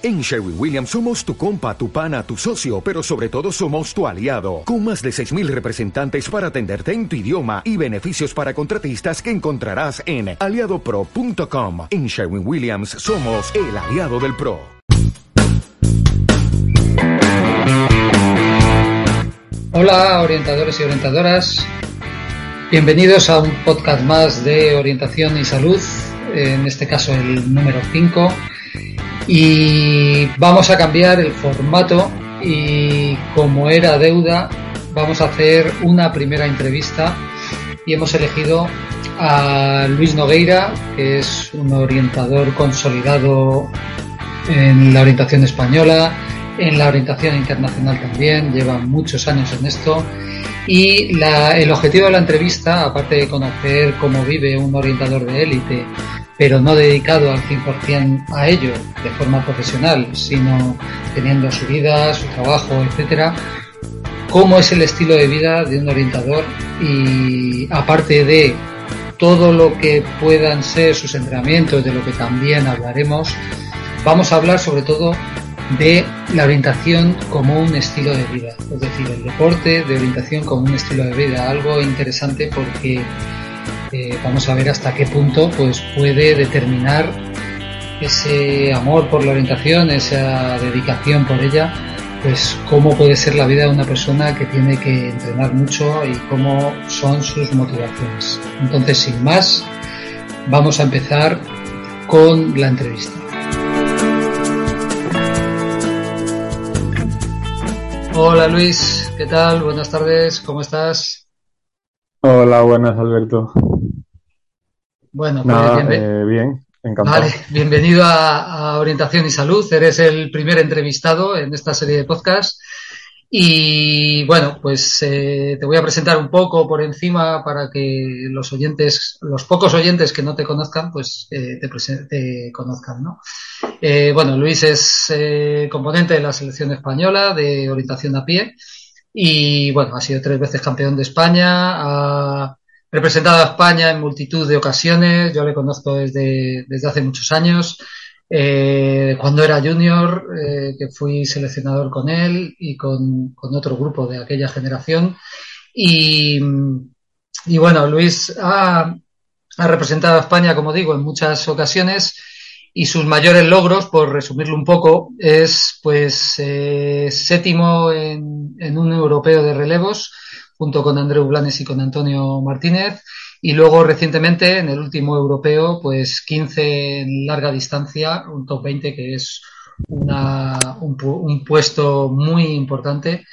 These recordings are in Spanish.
En Sherwin Williams somos tu compa, tu pana, tu socio, pero sobre todo somos tu aliado, con más de 6.000 representantes para atenderte en tu idioma y beneficios para contratistas que encontrarás en aliadopro.com. En Sherwin Williams somos el aliado del PRO. Hola orientadores y orientadoras, bienvenidos a un podcast más de orientación y salud, en este caso el número 5 y vamos a cambiar el formato y como era deuda vamos a hacer una primera entrevista y hemos elegido a Luis Nogueira, que es un orientador consolidado en la orientación española, en la orientación internacional también, lleva muchos años en esto. Y el objetivo de la entrevista, aparte de conocer cómo vive un orientador de élite, pero no dedicado al 100% a ello de forma profesional, sino teniendo su vida, su trabajo, etcétera, cómo es el estilo de vida de un orientador y aparte de todo lo que puedan ser sus entrenamientos, de lo que también hablaremos, vamos a hablar sobre todo de la orientación como un estilo de vida, es decir, el deporte de orientación como un estilo de vida, algo interesante porque eh, vamos a ver hasta qué punto pues puede determinar ese amor por la orientación, esa dedicación por ella, pues cómo puede ser la vida de una persona que tiene que entrenar mucho y cómo son sus motivaciones. Entonces, sin más, vamos a empezar con la entrevista. Hola Luis, ¿qué tal? Buenas tardes, ¿cómo estás? Hola, buenas Alberto. Bueno, pues eh, bien, encantado. Vale, bienvenido a, Orientación y Salud. Eres el primer entrevistado en esta serie de podcasts. Y bueno, pues eh, te voy a presentar un poco por encima para que los oyentes, los pocos oyentes que no te conozcan, pues eh, te, te, conozcan, ¿no? bueno, Luis es componente de la selección española de orientación a pie y bueno, ha sido tres veces campeón de España, representado a España en multitud de ocasiones, yo le conozco desde, desde hace muchos años, eh, cuando era junior, eh, que fui seleccionador con él y con, con, otro grupo de aquella generación. Y, y bueno, Luis ha, ha, representado a España, como digo, en muchas ocasiones y sus mayores logros, por resumirlo un poco, es pues eh, séptimo en, en un europeo de relevos, junto con Andreu Blanes y con Antonio Martínez. Y luego recientemente en el último europeo, pues 15 en larga distancia, un top 20 que es una, un, un, puesto muy importante.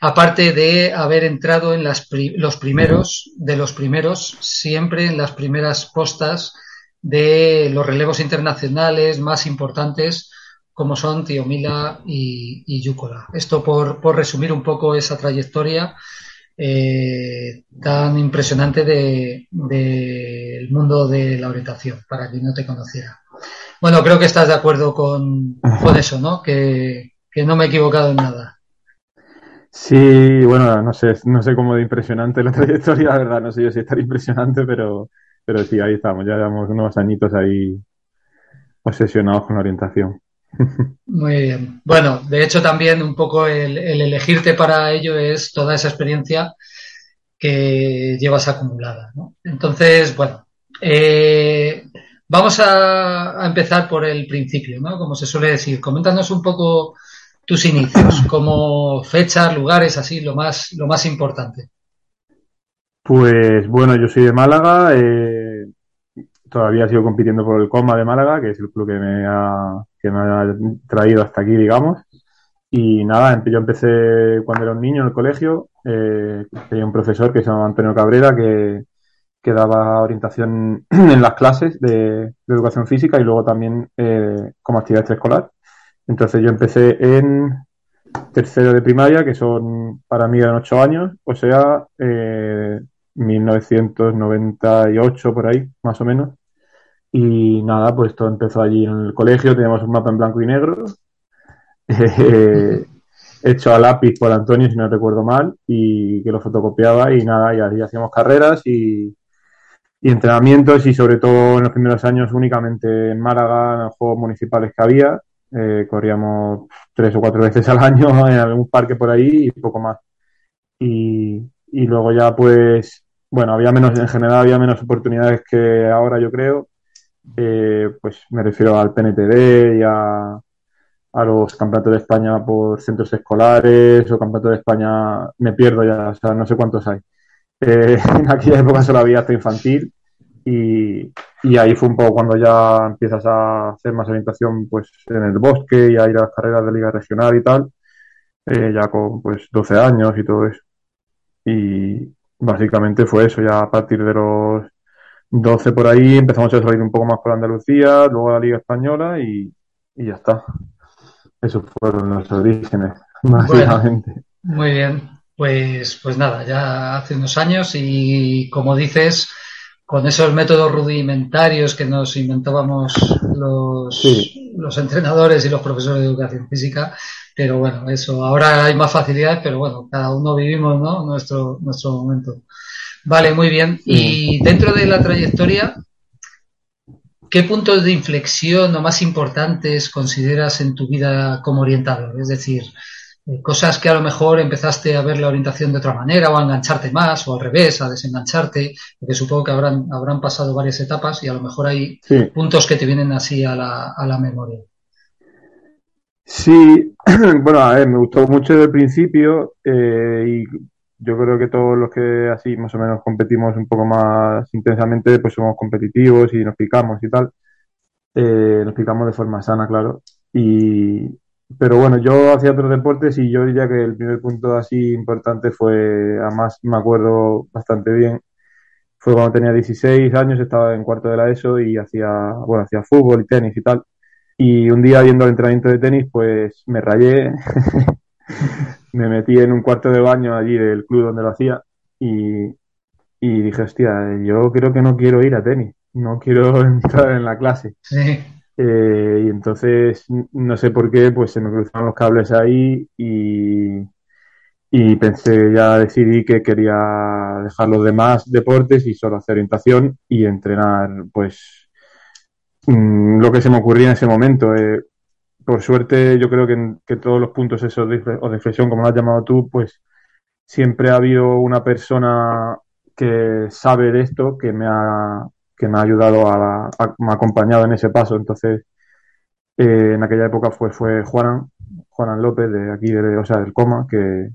Aparte de haber entrado en las los primeros, de los primeros, siempre en las primeras postas de los relevos internacionales más importantes como son Tiomila y, y Yúcola. Esto por, por resumir un poco esa trayectoria eh, tan impresionante del de, de mundo de la orientación, para quien no te conociera. Bueno, creo que estás de acuerdo con, con eso, ¿no? Que, que, no me he equivocado en nada. Sí, bueno, no sé, no sé cómo de impresionante la trayectoria, la verdad, no sé yo si es tan impresionante, pero, pero sí, ahí estamos, ya llevamos unos añitos ahí obsesionados con la orientación. Muy bien. Bueno, de hecho también un poco el, el, elegirte para ello es toda esa experiencia que llevas acumulada. ¿no? Entonces, bueno, eh, vamos a, a, empezar por el principio, ¿no? Como se suele decir. Coméntanos un poco tus inicios, como fechas, lugares, así, lo más, lo más importante. Pues bueno, yo soy de Málaga. Eh, todavía sigo compitiendo por el Coma de Málaga, que es el club que me ha, que me ha traído hasta aquí, digamos. Y nada, yo empecé cuando era un niño en el colegio. Eh, tenía un profesor que se llamaba Antonio Cabrera que, que daba orientación en las clases de, de, educación física y luego también eh, como actividad extraescolar. Entonces yo empecé en tercero de primaria, que son para mí eran ocho años, o sea, eh, 1998 por ahí, más o menos. Y nada, pues todo empezó allí en el colegio, teníamos un mapa en blanco y negro, eh, hecho a lápiz por Antonio, si no recuerdo mal, y que lo fotocopiaba y nada, y ahí hacíamos carreras y, y entrenamientos y sobre todo en los primeros años únicamente en Málaga, en los juegos municipales que había Eh, corríamos tres o cuatro veces al año en algún parque por ahí y poco más. Y, y luego ya pues, bueno, había menos, en general había menos oportunidades que ahora yo creo. Eh, pues me refiero al PNTD y a, a los campeonatos de España por centros escolares o campeonatos de España, me pierdo ya, o sea, no sé cuántos hay. Eh, en aquella época solo había hasta infantil y, y, ahí fue un poco cuando ya empiezas a hacer más orientación pues en el bosque y a ir a las carreras de liga regional y tal, eh, ya con pues 12 años y todo eso. Y básicamente fue eso, ya a partir de los 12 por ahí empezamos a salir un poco más por Andalucía, luego a la Liga Española y, y ya está. Esos fueron los orígenes, básicamente. muy bien. Pues, pues nada, ya hace unos años y como dices, con esos métodos rudimentarios que nos inventábamos los, sí. los entrenadores y los profesores de educación física, pero bueno, eso, ahora hay más facilidades, pero bueno, cada uno vivimos ¿no? nuestro, nuestro momento. Vale, muy bien. Y dentro de la trayectoria, ¿qué puntos de inflexión o más importantes consideras en tu vida como orientador? Es decir, cosas que a lo mejor empezaste a ver la orientación de otra manera o a engancharte más o al revés, a desengancharte, porque supongo que habrán, habrán pasado varias etapas y a lo mejor hay sí. puntos que te vienen así a la, a la memoria. Sí, bueno, a ver, me gustó mucho desde el principio eh, y yo creo que todos los que así más o menos competimos un poco más intensamente, pues somos competitivos y nos picamos y tal. Eh, nos picamos de forma sana, claro. Y, pero bueno, yo hacía otros deportes y yo diría que el primer punto así importante fue, además me acuerdo bastante bien, fue cuando tenía 16 años, estaba en cuarto de la ESO y hacía, bueno, hacía fútbol y tenis y tal. Y un día viendo el entrenamiento de tenis, pues me rayé, me metí en un cuarto de baño allí del club donde lo hacía y, y dije, hostia, yo creo que no quiero ir a tenis, no quiero entrar en la clase. Sí. Eh, y entonces, no sé por qué, pues se me cruzaron los cables ahí y, y pensé, ya decidí que quería dejar los demás deportes y solo hacer orientación y entrenar, pues, mmm, lo que se me ocurría en ese momento. Eh, por suerte, yo creo que, que todos los puntos esos de, o de flexión, como lo has llamado tú, pues siempre ha habido una persona que sabe de esto, que me ha, que me ha ayudado, a, a, me ha acompañado en ese paso. Entonces, eh, en aquella época fue, fue Juanan, Juanan López, de aquí, de, o sea, del Coma, que,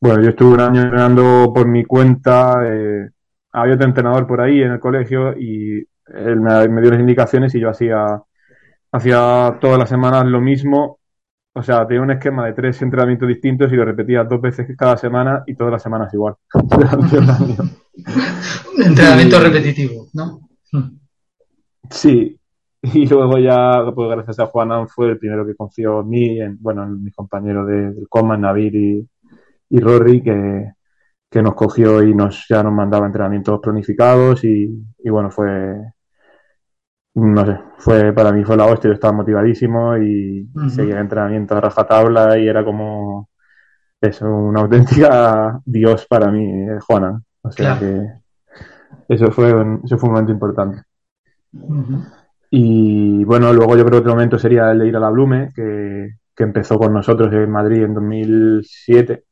bueno, yo estuve un año entrenando por mi cuenta, eh, había otro entrenador por ahí en el colegio y él me dio las indicaciones y yo hacía, hacía todas las semanas lo mismo. O sea, tenía un esquema de tres entrenamientos distintos y lo repetía dos veces cada semana y todas las semanas igual. Entrenamiento repetitivo, ¿no? Sí, y luego ya, pues gracias a Juanan fue el primero que confió en mí, en, bueno, en mis compañeros de, del Coma, Navid y, y Rory, que, que, nos cogió y nos ya nos mandaba entrenamientos planificados y, y, bueno, fue, no sé, fue para mí fue la hostia, yo estaba motivadísimo y uh -huh. seguía el entrenamiento a rajatabla y era como eso, una auténtica Dios para mí, eh, Juana. O sea claro. que eso fue, eso fue un momento importante. Uh -huh. Y bueno, luego yo creo que otro momento sería el de ir a la Blume, que, que empezó con nosotros en Madrid en 2007,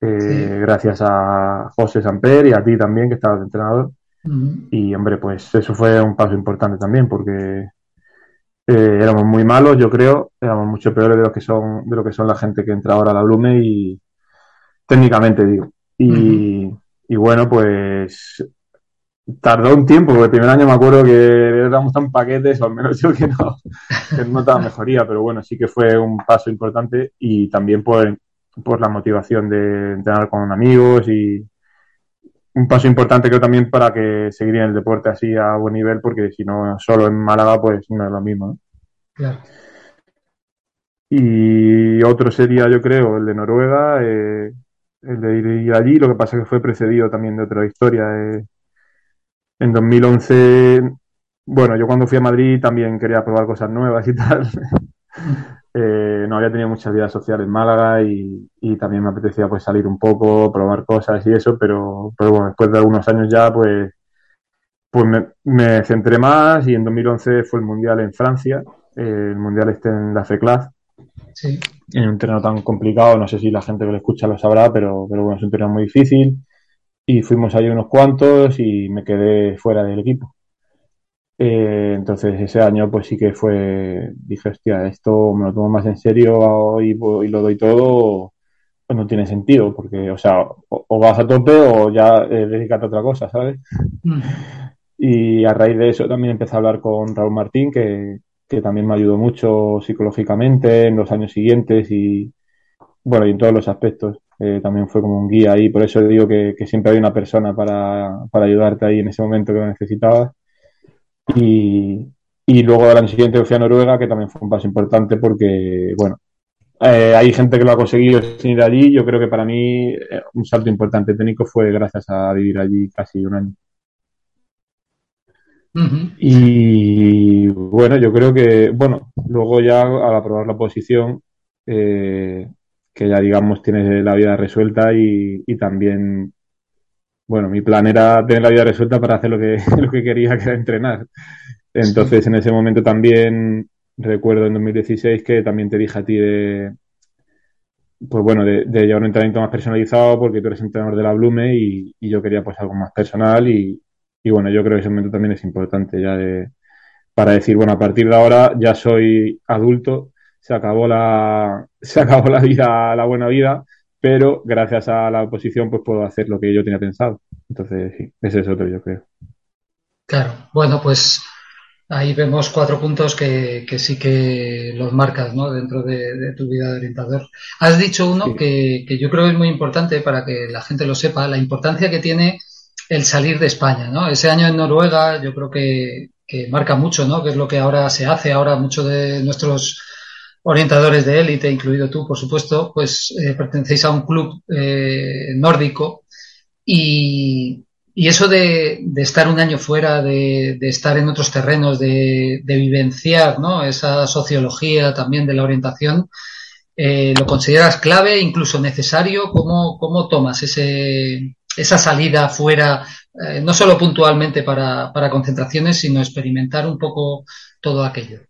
eh, sí. gracias a José Samper y a ti también, que estabas entrenador. Uh -huh. Y hombre, pues eso fue un paso importante también, porque eh, éramos muy malos, yo creo, éramos mucho peores de lo que son, de lo que son la gente que entra ahora a la Blume y técnicamente digo. Y, uh -huh. y bueno, pues tardó un tiempo, porque el primer año me acuerdo que éramos tan paquetes, o al menos yo que no, que no notaba mejoría, pero bueno, sí que fue un paso importante y también por, por la motivación de entrenar con amigos y un paso importante creo también para que seguiría en el deporte así a buen nivel, porque si no, solo en Málaga, pues no es lo mismo. ¿no? Claro. Y otro sería, yo creo, el de Noruega, eh, el de ir allí, lo que pasa es que fue precedido también de otra historia. Eh, en 2011, bueno, yo cuando fui a Madrid también quería probar cosas nuevas y tal. Eh, no había tenido mucha vida social en Málaga y, y, también me apetecía pues salir un poco, probar cosas y eso, pero, pero bueno, después de algunos años ya pues, pues me, me, centré más y en 2011 fue el Mundial en Francia el Mundial este en la FECLAS. Sí. En un terreno tan complicado, no sé si la gente que lo escucha lo sabrá, pero, pero bueno, es un terreno muy difícil. Y fuimos ahí unos cuantos y me quedé fuera del equipo. Eh, entonces ese año pues sí que fue, dije, hostia, esto me lo tomo más en serio y, y lo doy todo, pues no tiene sentido, porque, o sea, o, vas a tope o ya eh, dedícate a otra cosa, ¿sabes? Mm. Y a raíz de eso también empecé a hablar con Raúl Martín, que, que también me ayudó mucho psicológicamente en los años siguientes y, bueno, y en todos los aspectos. Eh, también fue como un guía ahí, por eso digo que, que siempre hay una persona para, para ayudarte ahí en ese momento que lo necesitabas. Y, y luego al año siguiente fui a Noruega, que también fue un paso importante porque, bueno, eh, hay gente que lo ha conseguido sin ir allí. Yo creo que para mí eh, un salto importante técnico fue gracias a vivir allí casi un año. Y bueno, yo creo que, bueno, luego ya al aprobar la posición, eh, que ya digamos tienes la vida resuelta y, y, también, bueno, mi plan era tener la vida resuelta para hacer lo que, lo que quería, que era entrenar. Entonces, en ese momento también recuerdo en 2016 que también te dije a ti de, pues bueno, de, llevar un entrenamiento más personalizado porque tú eres entrenador de la Blume y, yo quería pues algo más personal y, bueno, yo creo que ese momento también es importante ya de, para decir, bueno, a partir de ahora ya soy adulto, se acabó la, se acabó la vida, la buena vida, pero gracias a la oposición pues puedo hacer lo que yo tenía pensado. Entonces, sí, ese es otro, yo creo. Claro, bueno, pues ahí vemos cuatro puntos que, sí que los marcas ¿no? dentro de, tu vida de orientador. Has dicho uno que, yo creo que es muy importante para que la gente lo sepa, la importancia que tiene el salir de España. ¿no? Ese año en Noruega yo creo que, marca mucho, ¿no? que es lo que ahora se hace. Ahora muchos de nuestros orientadores de élite, incluido tú, por supuesto, pues eh, pertenecéis a un club eh, nórdico y, y eso de, de, estar un año fuera, de, de estar en otros terrenos, de, de, vivenciar ¿no? esa sociología también de la orientación, eh, ¿lo consideras clave, incluso necesario? ¿Cómo, cómo tomas ese, esa salida fuera, eh, no solo puntualmente para, para concentraciones, sino experimentar un poco todo aquello?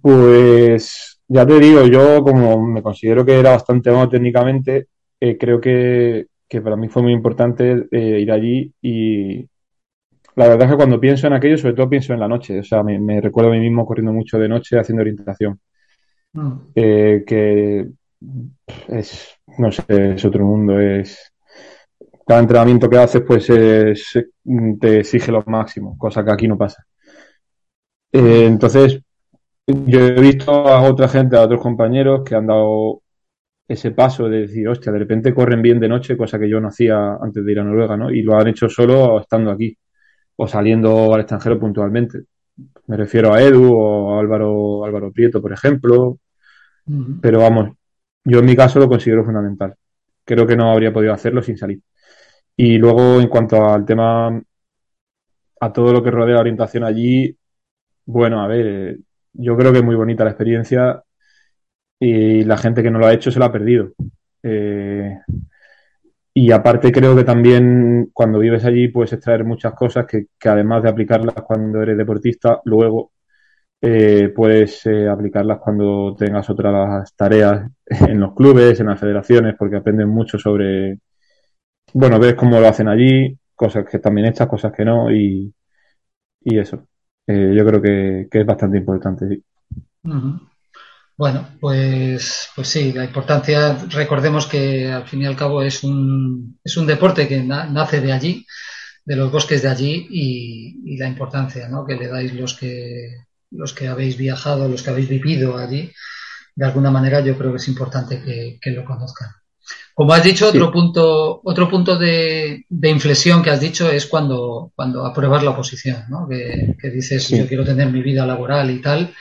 Pues ya te digo, yo como me considero que era bastante bueno técnicamente, eh, creo que que para mí fue muy importante eh, ir allí y la verdad es que cuando pienso en aquello, sobre todo pienso en la noche, o sea, me, recuerdo a mí mismo corriendo mucho de noche haciendo orientación, mm. eh, que es, no sé, es otro mundo, es cada entrenamiento que haces pues te exige lo máximo, cosa que aquí no pasa. Entonces, yo he visto a otra gente, a otros compañeros que han dado ese paso de decir, hostia, de repente corren bien de noche, cosa que yo no hacía antes de ir a Noruega, ¿no? Y lo han hecho solo estando aquí o saliendo al extranjero puntualmente. Me refiero a Edu o a Álvaro, Álvaro Prieto, por ejemplo. Pero vamos, yo en mi caso lo considero fundamental. Creo que no habría podido hacerlo sin salir. Y luego, en cuanto al tema, a todo lo que rodea la orientación allí, bueno, a ver, eh, yo creo que es muy bonita la experiencia y la gente que no lo ha hecho se lo ha perdido. Eh, y aparte creo que también cuando vives allí puedes extraer muchas cosas que, además de aplicarlas cuando eres deportista, luego eh, puedes eh, aplicarlas cuando tengas otras tareas en los clubes, en las federaciones, porque aprenden mucho sobre, bueno, ves cómo lo hacen allí, cosas que bien hechas, cosas que no, y, y eso. Yo creo que, es bastante importante. Sí. Bueno, pues, pues sí, la importancia, recordemos que al fin y al cabo es un, es un deporte que nace de allí, de los bosques de allí y, la importancia ¿no? que le dais los que, los que habéis viajado, los que habéis vivido allí, de alguna manera yo creo que es importante que, lo conozcan. Como has dicho, otro punto, otro punto de, de, inflexión que has dicho es cuando, cuando apruebas la oposición, ¿no? que, dices yo quiero tener mi vida laboral y tal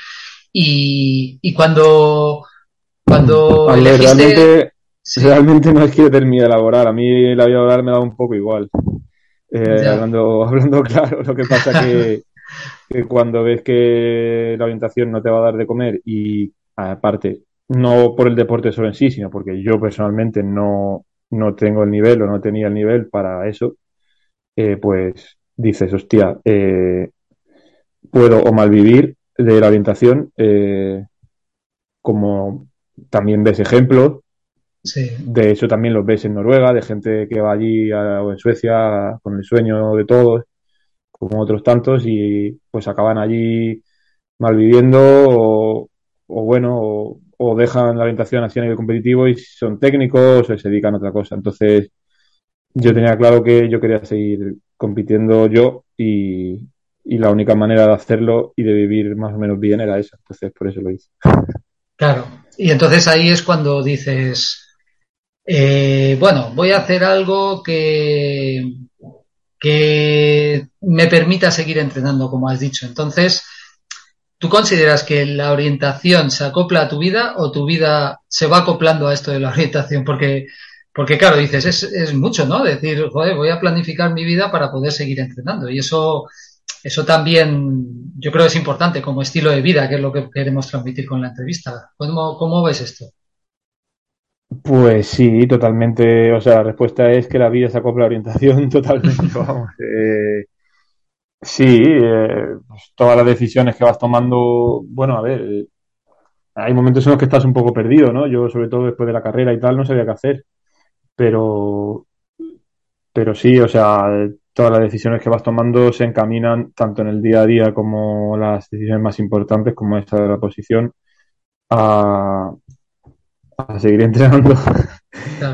y, cuando, cuando realmente, realmente no es que yo termine laboral, a mí la vida laboral me da un poco igual. Eh, hablando, hablando claro, lo que pasa que, que cuando ves que la orientación no te va a dar de comer y aparte, no por el deporte solo en sí, sino porque yo personalmente no, no tengo el nivel o no tenía el nivel para eso, eh, pues dices, hostia, eh, puedo o malvivir de la orientación, eh, como también ves ejemplos. De hecho, también los ves en Noruega, de gente que va allí o en Suecia con el sueño de todos, como otros tantos, y pues acaban allí malviviendo o, o bueno, o, o, dejan la orientación así a nivel competitivo y son técnicos o se dedican a otra cosa. Entonces, yo tenía claro que yo quería seguir compitiendo yo y, y la única manera de hacerlo y de vivir más o menos bien era esa. Entonces, por eso lo hice. Claro. Y entonces ahí es cuando dices, eh, bueno, voy a hacer algo que, que me permita seguir entrenando, como has dicho. Entonces, ¿tú consideras que la orientación se acopla a tu vida o tu vida se va acoplando a esto de la orientación? Porque, porque claro, dices, es, es mucho, ¿no? Decir, joder, voy a planificar mi vida para poder seguir entrenando. Y eso eso también yo creo es importante como estilo de vida, que es lo que queremos transmitir con la entrevista. ¿Cómo, cómo ves esto? Pues sí, totalmente. O sea, la respuesta es que la vida se acopla a la orientación totalmente. Vamos. Eh, sí, eh, pues todas las decisiones que vas tomando, bueno, a ver, eh, hay momentos en los que estás un poco perdido, ¿no? Yo, sobre todo después de la carrera y tal, no sabía qué hacer. Pero, pero sí, o sea, todas las decisiones que vas tomando se encaminan tanto en el día a día como las decisiones más importantes, como esta de la posición, a, seguir entrenando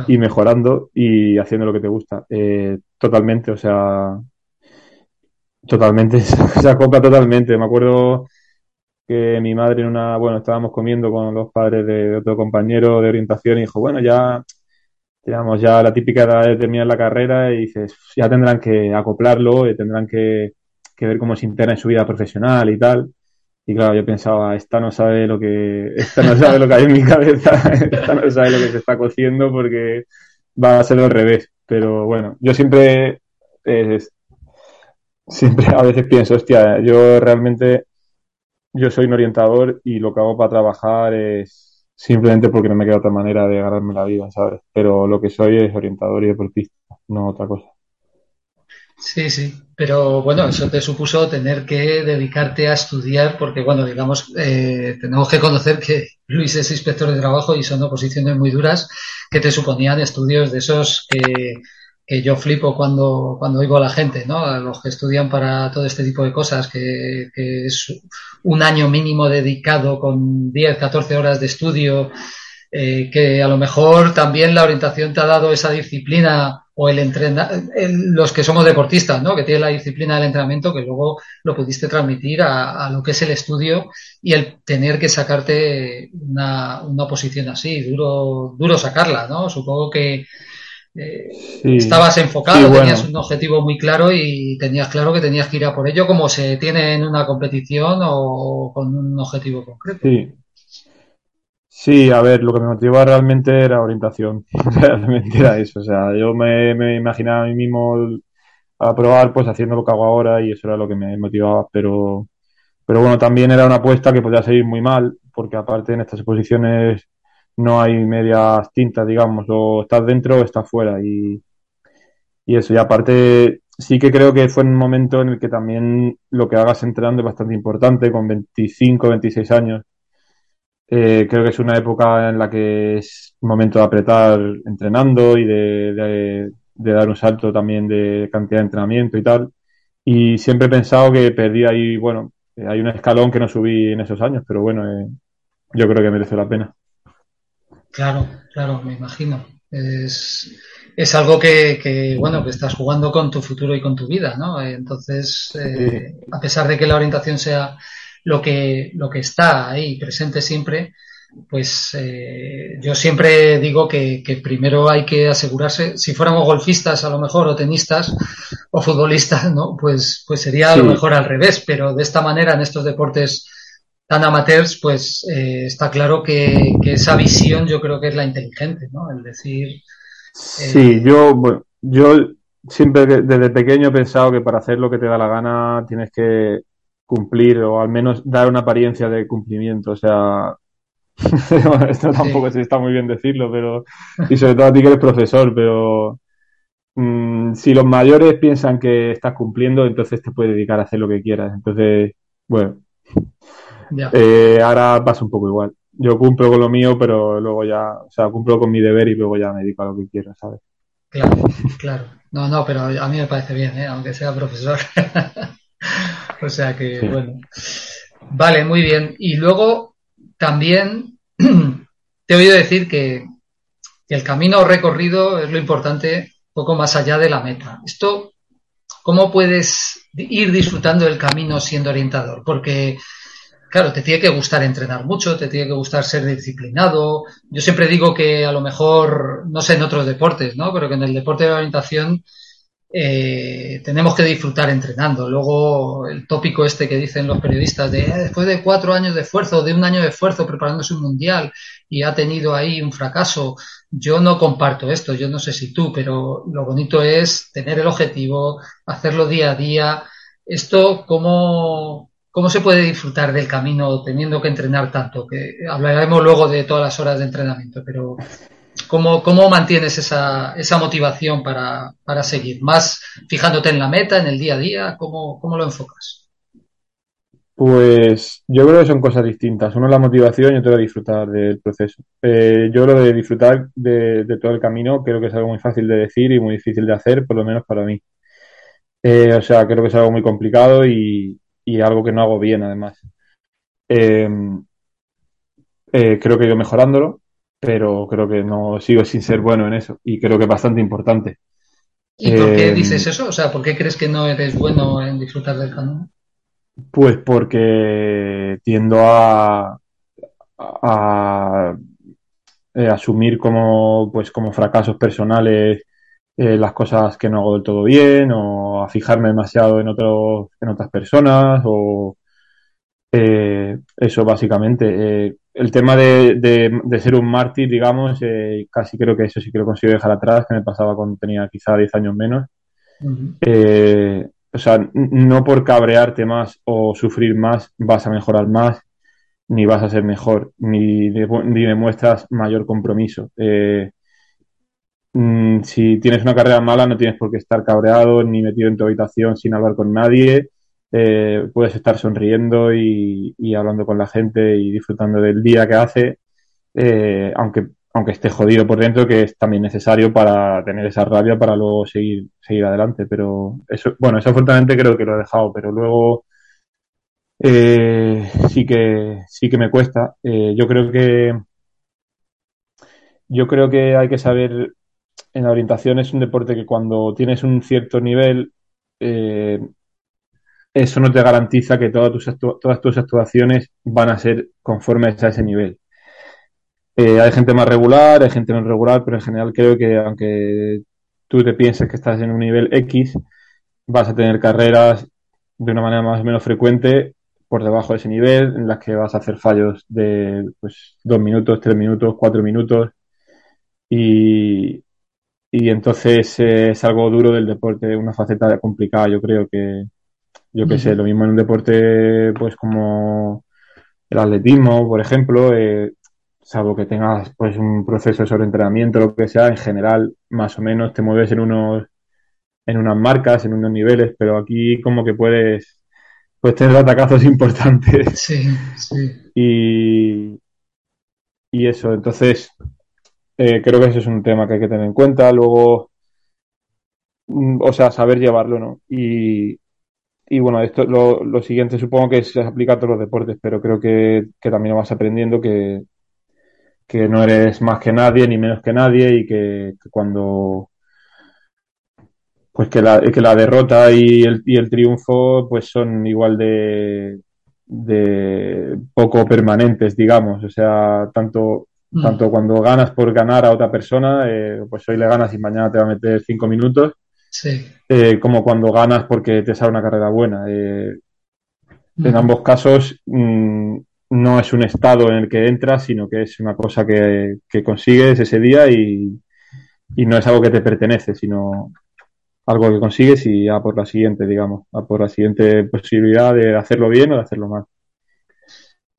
y mejorando y haciendo lo que te gusta. Eh, totalmente, o sea, totalmente, se acopla totalmente. Me acuerdo que mi madre en una, bueno, estábamos comiendo con los padres de otro compañero de orientación y dijo, bueno, ya digamos, ya la típica edad de terminar la carrera y dices, ya tendrán que acoplarlo, y tendrán que, ver cómo se integra en su vida profesional y tal. Y claro, yo pensaba, esta no sabe lo que, esta no sabe lo que hay en mi cabeza, esta no sabe lo que se está cociendo porque va a ser al revés. Pero bueno, yo siempre, siempre a veces pienso, hostia, yo realmente, yo soy un orientador y lo que hago para trabajar es simplemente porque no me queda otra manera de ganarme la vida, ¿sabes? Pero lo que soy es orientador y deportista, no otra cosa. Sí, sí, pero bueno, eso te supuso tener que dedicarte a estudiar porque, bueno, digamos, eh, tenemos que conocer que Luis es inspector de trabajo y son oposiciones muy duras que te suponían estudios de esos que que yo flipo cuando, cuando oigo a la gente, ¿no? A los que estudian para todo este tipo de cosas, que, es un año mínimo dedicado con 10, 14 horas de estudio, eh, que a lo mejor también la orientación te ha dado esa disciplina o el entrenar, los que somos deportistas, ¿no? Que tienen la disciplina del entrenamiento, que luego lo pudiste transmitir a, a lo que es el estudio y el tener que sacarte una, una posición así, duro, duro sacarla, ¿no? Supongo que, estabas enfocado, tenías un objetivo muy claro y tenías claro que tenías que ir a por ello como se tiene en una competición o con un objetivo concreto. Sí. Sí, a ver, lo que me motivaba realmente era orientación. realmente era eso. O sea, yo me, me imaginaba a mí mismo a probar, pues haciendo lo que hago ahora y eso era lo que me motivaba. Pero, pero bueno, también era una apuesta que podía salir muy mal, porque aparte en estas exposiciones no hay medias tintas, digamos, o estás dentro o estás fuera. Y, y eso, y aparte, sí que creo que fue un momento en el que también lo que hagas entrenando es bastante importante, con 25, 26 años. Eh, creo que es una época en la que es momento de apretar entrenando y de, de, dar un salto también de cantidad de entrenamiento y tal. Y siempre he pensado que perdí ahí, bueno, hay un escalón que no subí en esos años, pero bueno, eh, yo creo que merece la pena. Claro, claro, me imagino. Es, es algo que, que, bueno, que estás jugando con tu futuro y con tu vida, ¿no? Entonces, eh, a pesar de que la orientación sea lo que, lo que está ahí presente siempre, pues eh, yo siempre digo que, que, primero hay que asegurarse, si fuéramos golfistas a lo mejor o tenistas o futbolistas, ¿no? Pues, pues sería a lo mejor al revés, pero de esta manera en estos deportes tan amateurs, pues eh, está claro que, esa visión yo creo que es la inteligente, ¿no? El decir... Eh, sí, yo, bueno, yo siempre desde pequeño he pensado que para hacer lo que te da la gana tienes que cumplir o al menos dar una apariencia de cumplimiento, o sea... esto tampoco se está muy bien decirlo, pero... Y sobre todo a ti que eres profesor, pero... Mm, si los mayores piensan que estás cumpliendo, entonces te puedes dedicar a hacer lo que quieras. Entonces, bueno, Eh, ahora pasa un poco igual. Yo cumplo con lo mío, pero luego ya, o sea, cumplo con mi deber y luego ya me dedico a lo que quiero, ¿sabes? Claro, claro. No, no, pero a mí me parece bien, ¿eh? aunque sea profesor. o sea que, bueno. Vale, muy bien. Y luego también te he oído decir que, que el camino recorrido es lo importante, poco más allá de la meta. Esto, ¿cómo puedes ir disfrutando del camino siendo orientador? Porque claro, te tiene que gustar entrenar mucho, te tiene que gustar ser disciplinado. Yo siempre digo que a lo mejor, no sé en otros deportes, ¿no? Pero que en el deporte de orientación eh, tenemos que disfrutar entrenando. Luego el tópico este que dicen los periodistas de eh, después de cuatro años de esfuerzo, de un año de esfuerzo preparándose un mundial y ha tenido ahí un fracaso. Yo no comparto esto, yo no sé si tú, pero lo bonito es tener el objetivo, hacerlo día a día. Esto, ¿cómo, ¿Cómo se puede disfrutar del camino teniendo que entrenar tanto? Hablaremos luego de todas las horas de entrenamiento, pero ¿cómo, cómo mantienes esa, esa motivación para, para, seguir? ¿Más fijándote en la meta, en el día a día? ¿Cómo, cómo lo enfocas? Pues yo creo que son cosas distintas. Uno es la motivación y otro es disfrutar del proceso. Eh, yo lo de disfrutar de, de, todo el camino creo que es algo muy fácil de decir y muy difícil de hacer, por lo menos para mí. Eh, o sea, creo que es algo muy complicado y, y algo que no hago bien además. Eh, eh, creo que he ido mejorándolo, pero creo que no sigo sin ser bueno en eso y creo que es bastante importante. ¿Y por qué eh, dices eso? O sea, ¿por qué crees que no eres bueno en disfrutar del camino? Pues porque tiendo a, a, asumir como, pues, como fracasos personales eh, las cosas que no hago del todo bien o a fijarme demasiado en, otros, en otras personas o eh, eso básicamente. Eh, el tema de, de, ser un mártir, digamos, casi creo que eso sí que lo consigo dejar atrás, que me pasaba cuando tenía quizá 10 años menos. o sea, no por cabrearte más o sufrir más vas a mejorar más, ni vas a ser mejor, ni, ni demuestras mayor compromiso. Eh, Mm, si tienes una carrera mala, no tienes por qué estar cabreado ni metido en tu habitación sin hablar con nadie. Eh, puedes estar sonriendo y, hablando con la gente y disfrutando del día que hace, eh, aunque, aunque esté jodido por dentro, que es también necesario para tener esa rabia para luego seguir, seguir adelante. Pero eso, bueno, eso afortunadamente creo que lo he dejado, pero luego eh, sí que sí que me cuesta. yo creo que yo creo que hay que saber en la orientación es un deporte que cuando tienes un cierto nivel, eh, eso no te garantiza que todas tus, todas tus actuaciones van a ser conformes a ese nivel. Eh, hay gente más regular, hay gente no regular, pero en general creo que aunque tú te pienses que estás en un nivel X, vas a tener carreras de una manera más o menos frecuente por debajo de ese nivel, en las que vas a hacer fallos de pues, dos minutos, tres minutos, cuatro minutos. Y, y entonces eh, es algo duro del deporte, una faceta complicada, yo creo que, yo qué sé, lo mismo en un deporte pues como el atletismo, por ejemplo, eh, salvo que tengas pues un proceso de sobreentrenamiento, lo que sea, en general más o menos te mueves en unos en unas marcas, en unos niveles, pero aquí como que puedes, puedes tener atacazos importantes. Sí, sí. Y, y eso, entonces eh, creo que ese es un tema que hay que tener en cuenta. Luego, mm, o sea, saber llevarlo, ¿no? Y, y bueno, esto lo, lo, siguiente supongo que se aplica a todos los deportes, pero creo que, que también vas aprendiendo que, que no eres más que nadie ni menos que nadie y que, cuando pues que la, que la derrota y el, y el triunfo pues son igual de, de poco permanentes, digamos. O sea, tanto Mm. Tanto cuando ganas por ganar a otra persona, eh, pues hoy le ganas y mañana te va a meter cinco minutos, sí. eh, como cuando ganas porque te sale una carrera buena. Eh, En mm. ambos casos mm, no es un estado en el que entras, sino que es una cosa que, que consigues ese día y, y, no es algo que te pertenece, sino algo que consigues y a por la siguiente, digamos, a por la siguiente posibilidad de hacerlo bien o de hacerlo mal.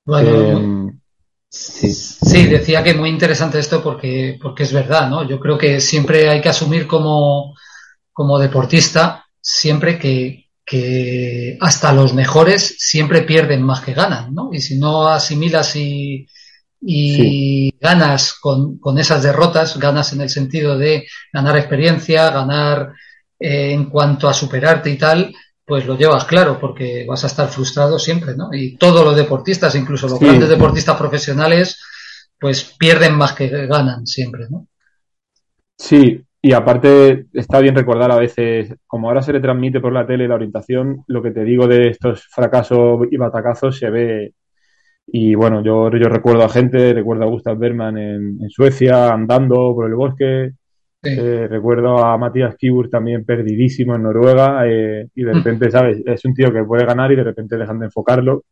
Bueno, Sí. decía que muy interesante esto porque, porque es verdad, ¿no? Yo creo que siempre hay que asumir como, como deportista, siempre que, que hasta los mejores siempre pierden más que ganan, ¿no? Y si no asimilas y, y ganas con, con, esas derrotas, ganas en el sentido de ganar experiencia, ganar eh, en cuanto a superarte y tal, pues lo llevas claro, porque vas a estar frustrado siempre, ¿no? Y todos los deportistas, incluso los grandes deportistas profesionales, pues pierden más que ganan siempre, ¿no? Sí, y aparte está bien recordar a veces, como ahora se le transmite por la tele la orientación, lo que te digo de estos fracasos y batacazos se ve. Y bueno, yo, yo recuerdo a gente, recuerdo a Gustav Berman en, Suecia andando por el bosque, eh, recuerdo a Matías Kibur también perdidísimo en Noruega eh, y de repente, ¿sabes? Es un tío que puede ganar y de repente dejan de enfocarlo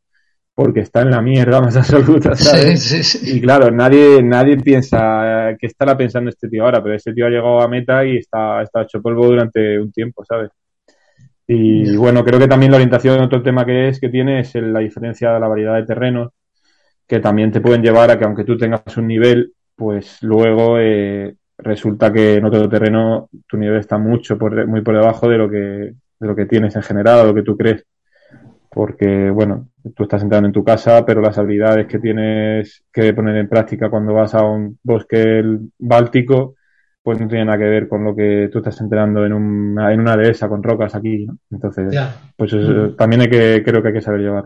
porque está en la mierda más absoluta, ¿sabes? Y claro, nadie, nadie piensa que estará pensando este tío ahora, pero este tío ha llegado a meta y está, está hecho polvo durante un tiempo, ¿sabes? Y bueno, creo que también la orientación, otro tema que es que tiene es la diferencia de la variedad de terrenos, que también te pueden llevar a que aunque tú tengas un nivel, pues luego eh, resulta que en otro terreno tu nivel está mucho por, muy por debajo de lo que de lo que tienes en general o lo que tú crees porque, bueno, tú estás sentado en tu casa, pero las habilidades que tienes que poner en práctica cuando vas a un bosque báltico, pues no tienen nada que ver con lo que tú estás entrenando en una, en una dehesa con rocas aquí, ¿no? Entonces, pues mm. también hay que, creo que hay que saber llevar.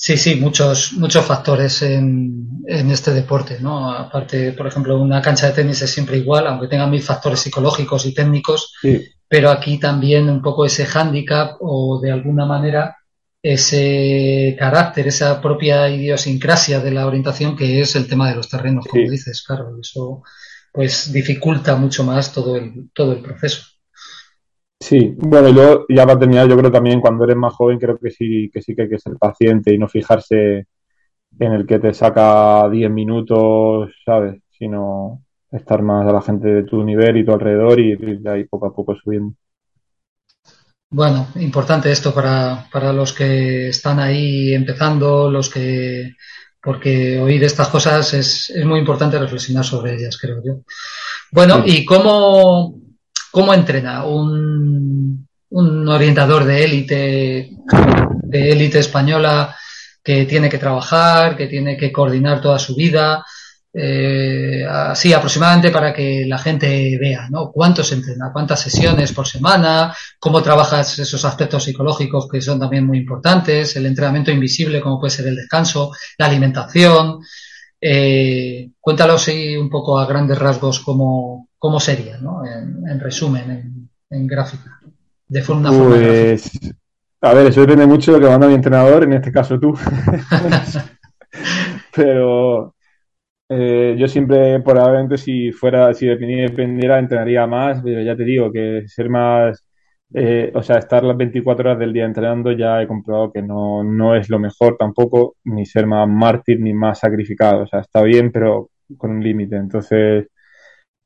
Sí, sí, muchos, muchos factores en, en este deporte, ¿no? Aparte, por ejemplo, una cancha de tenis es siempre igual, aunque tenga mil factores psicológicos y técnicos, sí pero aquí también un poco ese hándicap o de alguna manera ese carácter, esa propia idiosincrasia de la orientación que es el tema de los terrenos, como dices, claro, eso pues dificulta mucho más todo el, todo el proceso. Sí, bueno, yo ya va a terminar, yo creo también cuando eres más joven creo que sí, que sí que hay que ser paciente y no fijarse en el que te saca 10 minutos, ¿sabes? Sino estar más a la gente de tu nivel y tu alrededor y ir ahí poco a poco subiendo. Bueno, importante esto para, para los que están ahí empezando, los que porque oír estas cosas es, es muy importante reflexionar sobre ellas, creo yo. Bueno, ¿y cómo, cómo entrena un, un orientador de élite, de élite española que tiene que trabajar, que tiene que coordinar toda su vida? eh, así aproximadamente para que la gente vea, ¿no? Cuánto se entrena, cuántas sesiones por semana, cómo trabajas esos aspectos psicológicos que son también muy importantes, el entrenamiento invisible, como puede ser el descanso, la alimentación. Eh, cuéntalo así un poco a grandes rasgos cómo, cómo sería, ¿no? En, resumen, en, gráfica. De forma, pues, a ver, eso depende mucho de lo que manda mi entrenador, en este caso tú. Pero eh, yo siempre, probablemente, si fuera, si dependiera, entrenaría más, pero ya te digo que ser más, eh, o sea, estar las 24 horas del día entrenando ya he comprobado que no, no es lo mejor tampoco, ni ser más mártir ni más sacrificado. O sea, está bien, pero con un límite. Entonces,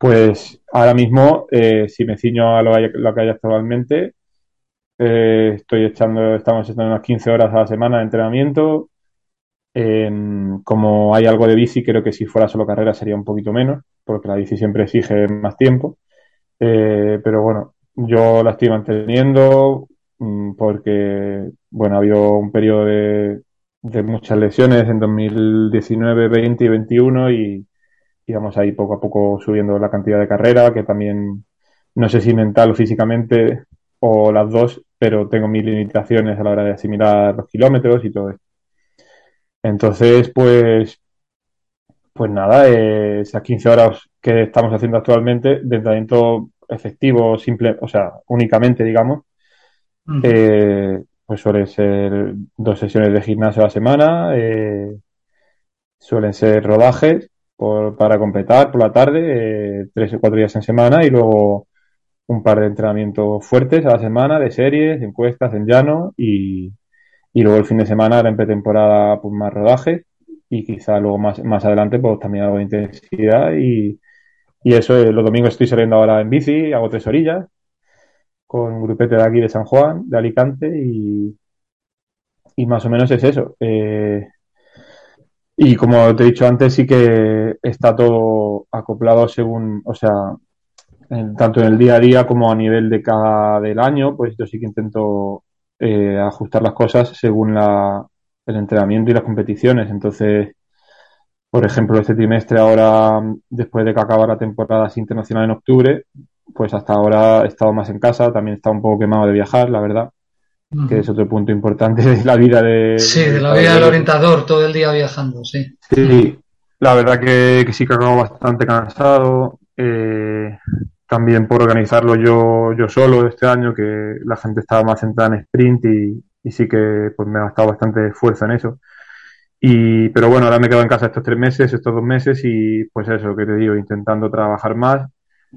pues ahora mismo, eh, si me ciño a lo, que hay actualmente, estoy echando, estamos echando unas 15 horas a la semana de entrenamiento como hay algo de bici, creo que si fuera solo carrera sería un poquito menos, porque la bici siempre exige más tiempo. Eh, pero bueno, yo la estoy manteniendo mm, porque, bueno, ha habido un periodo de, muchas lesiones en 2019, 20 y 21 y, y vamos ahí poco a poco subiendo la cantidad de carrera, que también no sé si mental o físicamente o las dos, pero tengo mis limitaciones a la hora de asimilar los kilómetros y todo esto. Entonces, pues, pues nada, eh, esas 15 horas que estamos haciendo actualmente de entrenamiento efectivo, simple, o sea, únicamente, digamos, eh, pues suelen ser dos sesiones de gimnasio a la semana, eh, suelen ser rodajes para completar por la tarde, tres o cuatro días en semana y luego un par de entrenamientos fuertes a la semana de series, encuestas en llano y, y luego el fin de semana, en pretemporada, pues más rodaje y quizá luego más, más adelante, pues también algo de intensidad. Y, y eso, eh, los domingos estoy saliendo ahora en bici, hago tres orillas con un grupete de aquí de San Juan, de Alicante y, y más o menos es eso. Eh, y como te he dicho antes, sí que está todo acoplado según, o sea, tanto en el día a día como a nivel de cada del año, pues yo sí que intento eh, ajustar las cosas según la, el entrenamiento y las competiciones. Entonces, por ejemplo, este trimestre ahora, después de que acaba la temporada internacional en octubre, pues hasta ahora he estado más en casa, también he estado un poco quemado de viajar, la verdad, que es otro punto importante de la vida de... Sí, de la vida del orientador, todo el día viajando, sí. Sí, la verdad que, sí que acabo bastante cansado. Eh, también por organizarlo yo, yo solo este año, que la gente estaba más centrada en sprint y, y sí que pues me ha gastado bastante esfuerzo en eso. Y, pero bueno, ahora me quedo en casa estos tres meses, estos dos meses y pues eso, que te digo, intentando trabajar más,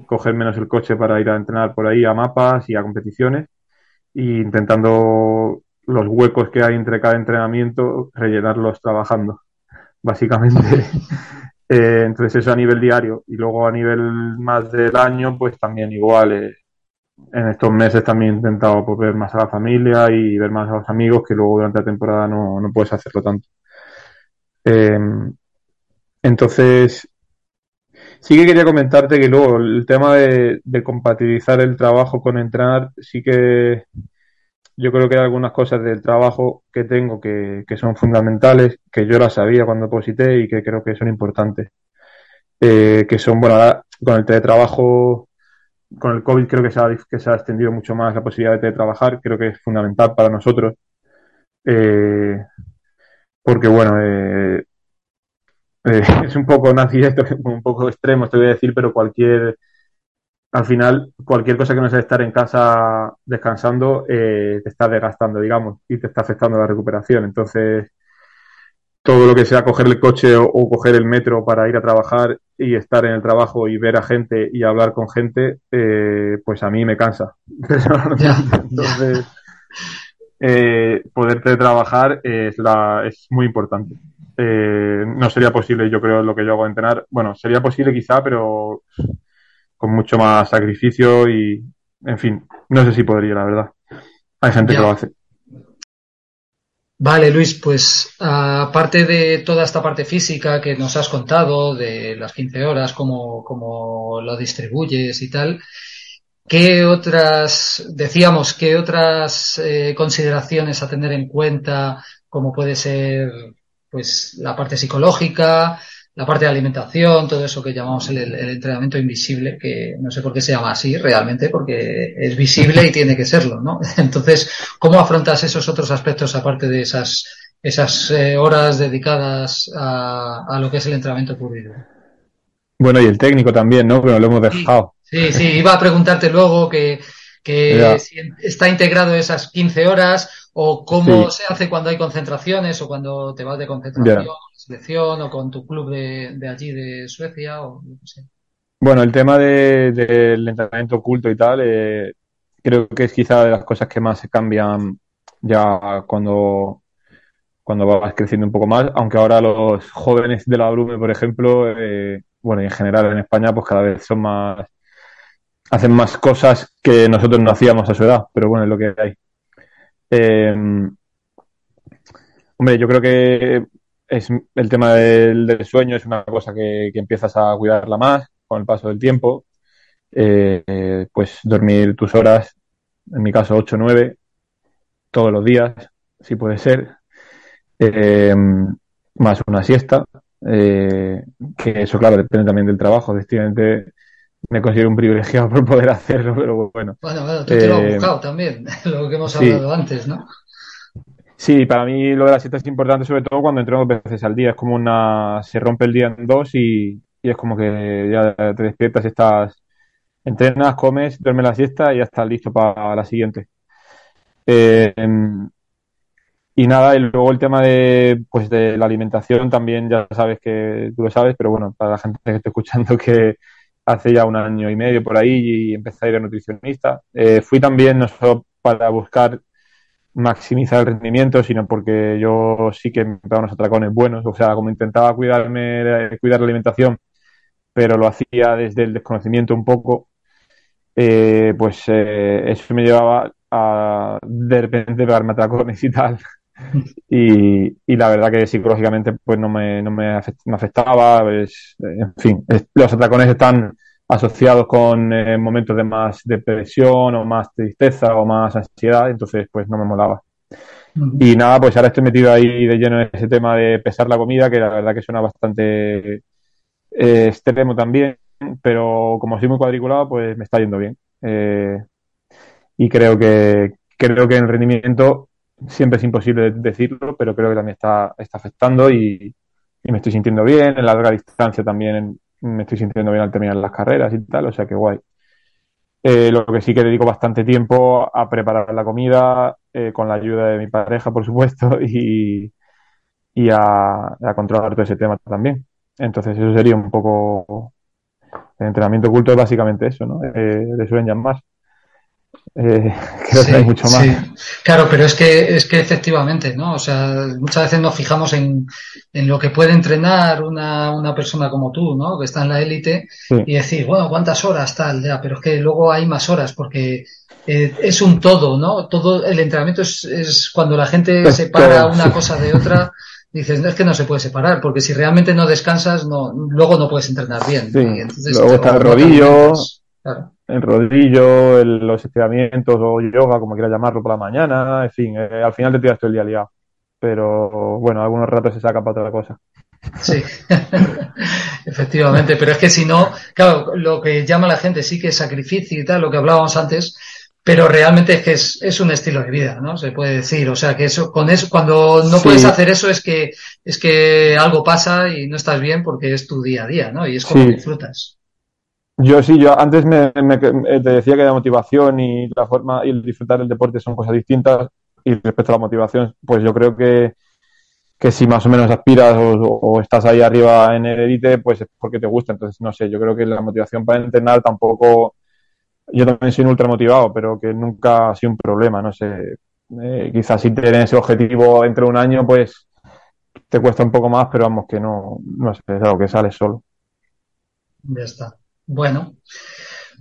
coger menos el coche para ir a entrenar por ahí a mapas y a competiciones e intentando los huecos que hay entre cada entrenamiento rellenarlos trabajando, básicamente. eh, entonces eso a nivel diario y luego a nivel más del año, pues también igual. Eh, en estos meses también he intentado pues, ver más a la familia y ver más a los amigos que luego durante la temporada no, no puedes hacerlo tanto. Eh, entonces, sí que quería comentarte que luego el tema de, compatibilizar el trabajo con entrenar, sí que yo creo que hay algunas cosas del trabajo que tengo que, son fundamentales, que yo las sabía cuando posité y que creo que son importantes. Eh, que son, bueno, con el teletrabajo con el COVID creo que se, ha, que se ha extendido mucho más la posibilidad de trabajar, creo que es fundamental para nosotros. Eh, porque bueno, eh, eh, es un poco nazi esto, un poco extremo, te voy a decir, pero cualquier, al final, cualquier cosa que no sea estar en casa descansando, te está desgastando, digamos, y te está afectando la recuperación. Entonces, todo lo que sea coger el coche o, coger el metro para ir a trabajar y estar en el trabajo y ver a gente y hablar con gente, eh, pues a mí me cansa. Entonces, eh, poder trabajar es, la, es muy importante. Eh, no sería posible, yo creo, lo que yo hago entrenar. Bueno, sería posible quizá, pero con mucho más sacrificio y, en fin, no sé si podría, la verdad. Hay gente que lo hace. Vale, Luis, pues aparte de toda esta parte física que nos has contado, de las 15 horas, cómo, cómo lo distribuyes y tal, ¿qué otras, decíamos, qué otras eh, consideraciones a tener en cuenta, como puede ser pues la parte psicológica, la parte de alimentación, todo eso que llamamos el, entrenamiento invisible, que no sé por qué se llama así realmente, porque es visible y tiene que serlo, ¿no? Entonces, ¿cómo afrontas esos otros aspectos aparte de esas, esas eh, horas dedicadas a, lo que es el entrenamiento público? Bueno, y el técnico también, ¿no? Pero lo hemos dejado. Sí, sí, iba a preguntarte luego que, que si está integrado esas 15 horas o cómo se hace cuando hay concentraciones o cuando te vas de concentración selección o con tu club de, allí de Suecia o no sé. Bueno, el tema del entrenamiento oculto y tal, eh, creo que es quizá de las cosas que más se cambian ya cuando, cuando vas creciendo un poco más, aunque ahora los jóvenes de la Brume, por ejemplo, eh, bueno, y en general en España, pues cada vez son más, hacen más cosas que nosotros no hacíamos a su edad, pero bueno, es lo que hay. Eh, hombre, yo creo que es el tema del, sueño es una cosa que, empiezas a cuidarla más con el paso del tiempo. Eh, pues dormir tus horas, en mi caso 8 o 9, todos los días, si puede ser, eh, más una siesta, eh, que eso claro depende también del trabajo, efectivamente me considero un privilegiado por poder hacerlo, pero bueno. Bueno, bueno, tú te lo has buscado también, lo que hemos hablado antes, ¿no? Sí, para mí lo de la siesta es importante, sobre todo cuando entreno dos veces al día. Es como una. Se rompe el día en dos y, es como que ya te despiertas, estás. Entrenas, comes, duermes la siesta y ya estás listo para la siguiente. Eh, y nada, y luego el tema de, pues de la alimentación también, ya sabes que tú lo sabes, pero bueno, para la gente que esté escuchando que hace ya un año y medio por ahí y empecé a ir a nutricionista. Eh, fui también no solo para buscar maximizar el rendimiento, sino porque yo sí que me pegaba unos atracones buenos. O sea, como intentaba cuidarme, cuidar la alimentación, pero lo hacía desde el desconocimiento un poco, eh, pues eh, eso me llevaba a de repente pegarme atracones y tal. Y, y, la verdad que psicológicamente pues no me, no me, afectaba, pues, en fin, los atracones están asociados con eh, momentos de más depresión o más tristeza o más ansiedad, entonces pues no me molaba. Y nada, pues ahora estoy metido ahí de lleno en ese tema de pesar la comida, que la verdad que suena bastante eh, extremo también, pero como soy muy cuadriculado, pues me está yendo bien. Eh, y creo que creo que en el rendimiento siempre es imposible decirlo, pero creo que también está, está afectando y, me estoy sintiendo bien. En la larga distancia también me estoy sintiendo bien al terminar las carreras y tal, o sea que guay. Eh, lo que sí que dedico bastante tiempo a preparar la comida, eh, con la ayuda de mi pareja, por supuesto, y, y a, controlar todo ese tema también. Entonces, eso sería un poco. El entrenamiento oculto es básicamente eso, ¿no? Eh, le suelen llamar. Eh, creo que hay mucho más. Claro, pero es que, es que efectivamente, ¿no? O sea, muchas veces nos fijamos en, en lo que puede entrenar una, una, persona como tú, ¿no? Que está en la élite y decir, bueno, ¿cuántas horas tal? Ya, pero es que luego hay más horas porque eh, es un todo, ¿no? Todo el entrenamiento es, es cuando la gente separa una cosa de otra. Dices, es que no se puede separar, porque si realmente no descansas, no, luego no puedes entrenar bien. luego está el rodillo, el rodillo, los estiramientos o yoga, como quieras llamarlo, por la mañana, en fin, eh, al final te tiras todo el día liado. Pero bueno, algunos ratos se saca para otra cosa. Sí, efectivamente, pero es que si no, claro, lo que llama la gente sí que es sacrificio y tal, lo que hablábamos antes, pero realmente es que es, un estilo de vida, ¿no? Se puede decir, o sea, que eso, con eso, cuando no puedes hacer eso es que, es que algo pasa y no estás bien porque es tu día a día, ¿no? Y es como disfrutas. Yo sí, yo antes me, te decía que la motivación y la forma y el disfrutar del deporte son cosas distintas y respecto a la motivación, pues yo creo que, que si más o menos aspiras o, estás ahí arriba en el edite, pues es porque te gusta. Entonces, no sé, yo creo que la motivación para entrenar tampoco, yo también soy ultra motivado, pero que nunca ha sido un problema, no sé. Eh, quizás si tienes ese objetivo entre un año, pues te cuesta un poco más, pero vamos, que no, no es algo que sale solo. Ya está. Bueno,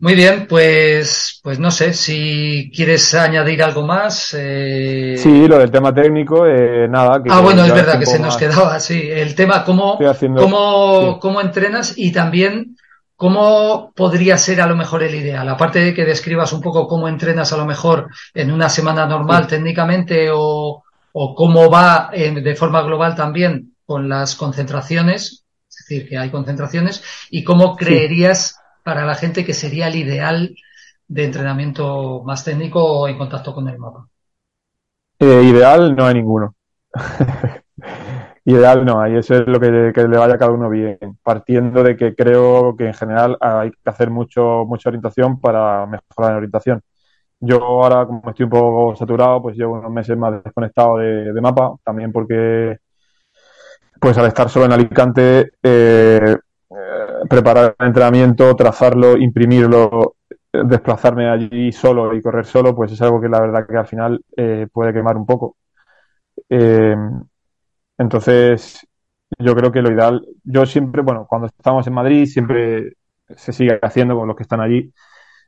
muy bien, pues, pues no sé si quieres añadir algo más. Eh... Sí, lo del tema técnico, eh, nada. ah, bueno, es verdad que se nos quedaba, sí. El tema, cómo, cómo, cómo entrenas y también cómo podría ser a lo mejor el ideal. Aparte de que describas un poco cómo entrenas a lo mejor en una semana normal técnicamente o, o cómo va de forma global también con las concentraciones, es decir, que hay concentraciones, y cómo creerías para la gente que sería el ideal de entrenamiento más técnico o en contacto con el mapa. Eh, ideal no hay ninguno. ideal no hay, eso es lo que, le vaya a cada uno bien, partiendo de que creo que en general hay que hacer mucho, mucha orientación para mejorar la orientación. Yo ahora, como estoy un poco saturado, pues llevo unos meses más desconectado de mapa, también porque pues al estar solo en Alicante, eh, eh, preparar el entrenamiento, trazarlo, imprimirlo, eh, desplazarme allí solo y correr solo, pues es algo que la verdad que al final puede quemar un poco. entonces, yo creo que lo ideal, yo siempre, bueno, cuando estamos en Madrid, siempre se sigue haciendo con los que están allí,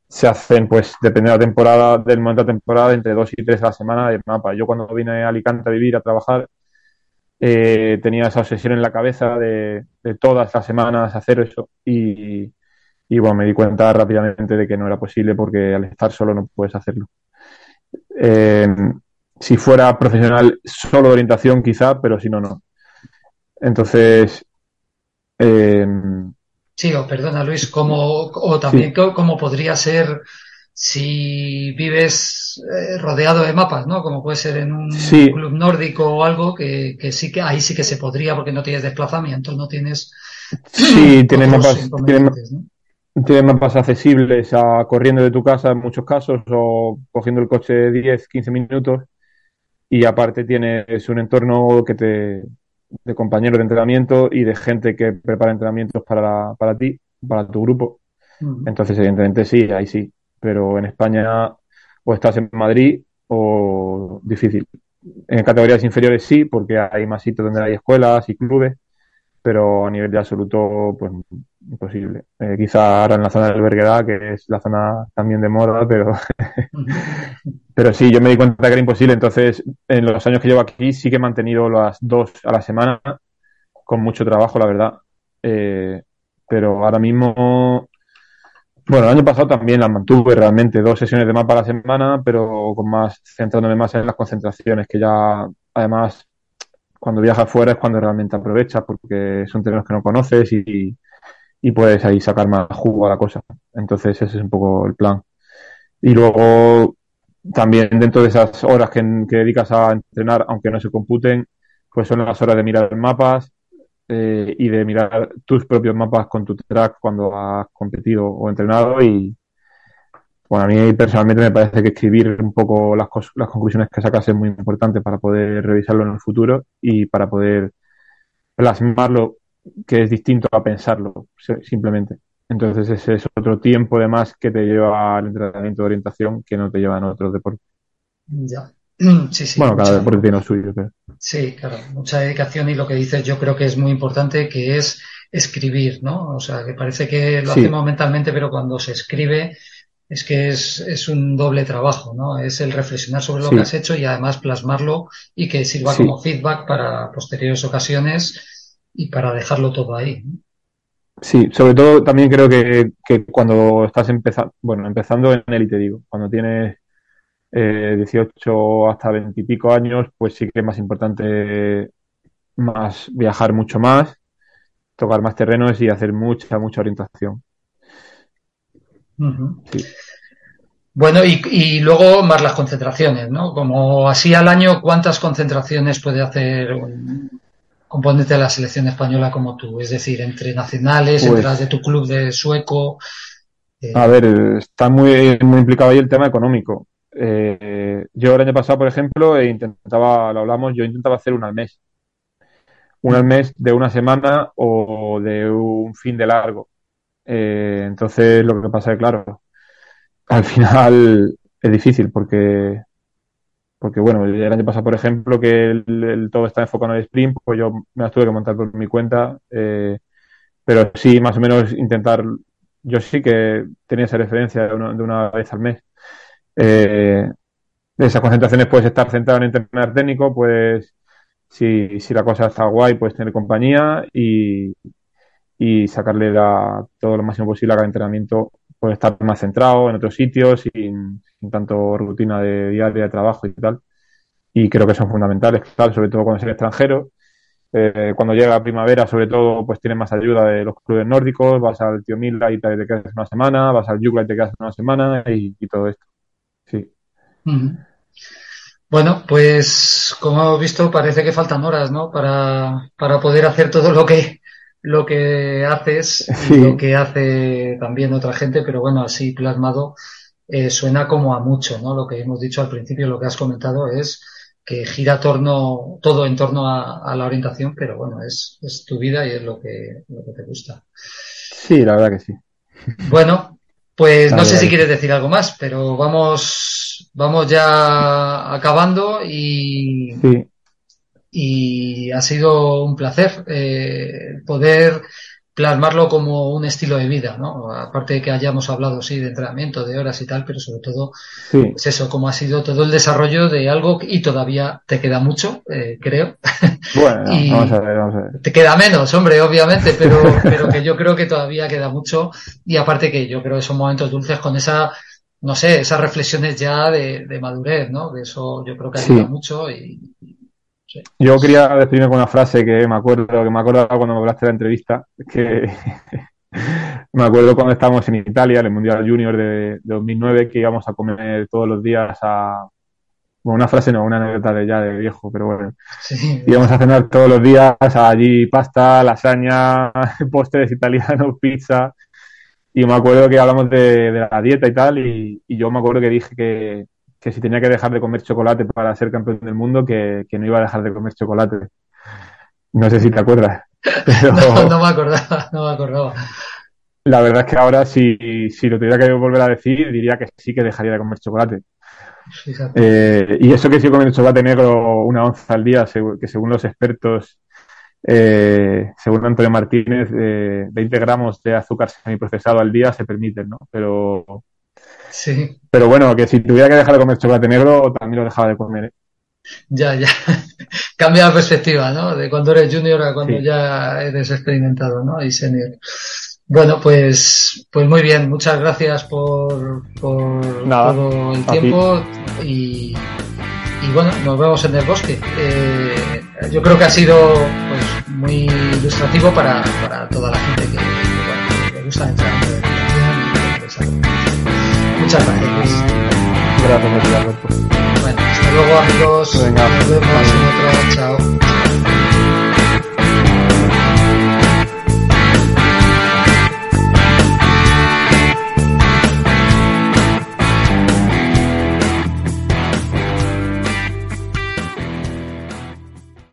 se hacen, pues, depende de la temporada, del momento de temporada, entre dos y tres a la semana de mapa. Yo cuando vine a Alicante a vivir, a trabajar, eh, tenía esa obsesión en la cabeza de, todas las semanas hacer eso y, bueno, me di cuenta rápidamente de que no era posible porque al estar solo no puedes hacerlo. Eh, si fuera profesional solo de orientación quizá, pero si no, no. Entonces... Eh, sí, o perdona Luis, como, o también cómo podría ser si vives eh, rodeado de mapas, ¿no? Como puede ser en un club nórdico o algo, que, sí que ahí sí que se podría porque no tienes desplazamiento, no tienes. Sí, tienes mapas, tienes, mapas accesibles a corriendo de tu casa en muchos casos o cogiendo el coche 10, 15 minutos y aparte tienes un entorno que te de compañeros de entrenamiento y de gente que prepara entrenamientos para, para ti, para tu grupo. Entonces, evidentemente, sí, ahí sí pero en España o estás en Madrid o difícil. En categorías inferiores sí, porque hay más sitios donde hay escuelas y clubes, pero a nivel de absoluto, pues imposible. Eh, quizá ahora en la zona del Berguedà, que es la zona también de moda, pero, pero sí, yo me di cuenta que era imposible. Entonces, en los años que llevo aquí, sí que he mantenido las dos a la semana, con mucho trabajo, la verdad. Eh, pero ahora mismo Bueno, el año pasado también las mantuve realmente, dos sesiones de mapa a la semana, pero con más, centrándome más en las concentraciones, que ya además cuando viajas fuera es cuando realmente aprovechas, porque son terrenos que no conoces y, y puedes ahí sacar más jugo a la cosa. Entonces ese es un poco el plan. Y luego también dentro de esas horas que, dedicas a entrenar, aunque no se computen, pues son las horas de mirar mapas eh, y de mirar tus propios mapas con tu track cuando has competido o entrenado y bueno, a mí personalmente me parece que escribir un poco las, las conclusiones que sacas es muy importante para poder revisarlo en el futuro y para poder plasmarlo, que es distinto a pensarlo, simplemente. Entonces ese es otro tiempo de más que te lleva al entrenamiento de orientación que no te lleva en otros deportes. Ya. Sí, sí, bueno, cada deporte tiene lo suyo. Sí, claro, mucha dedicación y lo que dices yo creo que es muy importante que es escribir, ¿no? O sea, que parece que lo hacemos mentalmente, pero cuando se escribe es que es, es un doble trabajo, ¿no? Es el reflexionar sobre lo que has hecho y además plasmarlo y que sirva como feedback para posteriores ocasiones y para dejarlo todo ahí. Sí, sobre todo también creo que, que cuando estás empezando, bueno, empezando en élite, digo, cuando tienes eh, 18 hasta 20 y pico años, pues sí que es más importante más viajar mucho más, tocar más terrenos y hacer mucha, mucha orientación. Bueno, y, y, luego más las concentraciones, ¿no? Como así al año, ¿cuántas concentraciones puede hacer un, componente de la selección española como tú? Es decir, entre nacionales, pues, de tu club de sueco. Eh, a ver, está muy, muy implicado ahí el tema económico. Eh, yo el año pasado, por ejemplo, intentaba, lo hablamos, yo intentaba hacer una al mes. Una al mes de una semana o de un fin de largo. Eh, entonces, lo que pasa es claro, al final es difícil porque porque bueno, el año pasado, por ejemplo, que el, todo está enfocado en el sprint, pues yo me las tuve que montar por mi cuenta, eh, pero sí, más o menos intentar, yo sí que tenía esa referencia de una, vez al mes. Eh, esas concentraciones puedes estar centrado en entrenar técnico, pues si, si la cosa está guay, puedes tener compañía y, y sacarle la, todo lo máximo posible a cada entrenamiento, puede estar más centrado en otros sitios, sin, sin tanto rutina de diaria de trabajo y tal. Y creo que son fundamentales, claro, sobre todo cuando es el extranjero. Eh, cuando llega la primavera, sobre todo, pues tienes más ayuda de los clubes nórdicos, vas al Tío Mila y te, quedas una semana, vas al Yugla y te quedas una semana y, todo esto. Sí. Bueno, pues como hemos visto, parece que faltan horas, ¿no? Para, para poder hacer todo lo que, lo que haces y lo que hace también otra gente, pero bueno, así plasmado eh, suena como a mucho, ¿no? Lo que hemos dicho al principio, lo que has comentado es que gira torno, todo en torno a, la orientación, pero bueno, es, es, tu vida y es lo que, lo que te gusta. Sí, la verdad que sí. Bueno, pues no sé si quieres decir algo más, pero vamos, vamos ya acabando y, y ha sido un placer eh, poder plasmarlo como un estilo de vida, ¿no? Aparte de que hayamos hablado, sí, de entrenamiento, de horas y tal, pero sobre todo, sí. pues eso, como ha sido todo el desarrollo de algo y todavía te queda mucho, eh, creo. Bueno, vamos a ver, vamos a ver. Te queda menos, hombre, obviamente, pero, pero que yo creo que todavía queda mucho y aparte que yo creo que son momentos dulces con esa, no sé, esas reflexiones ya de, de madurez, ¿no? De eso yo creo que ayuda mucho y, yo quería despedirme con una frase que me acuerdo, que me acuerdo cuando me hablaste de la entrevista, que me acuerdo cuando estábamos en Italia, en el Mundial Junior de, 2009, que íbamos a comer todos los días a... Bueno, una frase no, una anécdota de ya de viejo, pero bueno. Íbamos a cenar todos los días allí pasta, lasaña, postres italianos, pizza. Y me acuerdo que hablamos de, la dieta y tal, y yo me acuerdo que dije que, que si tenía que dejar de comer chocolate para ser campeón del mundo, que, no iba a dejar de comer chocolate. No sé si te acuerdas. no, me acordaba, no me acordaba. La verdad es que ahora, si, si lo tuviera que volver a decir, diría que sí que dejaría de comer chocolate. Eh, y eso que sí comiendo chocolate negro una onza al día, que según los expertos, eh, según Antonio Martínez, 20 eh, gramos de azúcar semiprocesado al día se permiten, ¿no? Pero Sí. Pero bueno, que si tuviera que dejar de comer chocolate negro, también lo dejaba de comer. ¿eh? Ya, ya. Cambia la perspectiva, ¿no? De cuando eres junior a cuando ya eres experimentado, ¿no? Y senior. Bueno, pues, pues muy bien, muchas gracias por, por todo el tiempo y, y, bueno, nos vemos en el bosque. Eh, yo creo que ha sido pues, muy ilustrativo para, para toda la gente que, que le gusta entrar en la y Muchas gracias. Gracias, Alberto. Bueno, hasta luego amigos. Venga, nos vemos en otro. Chao.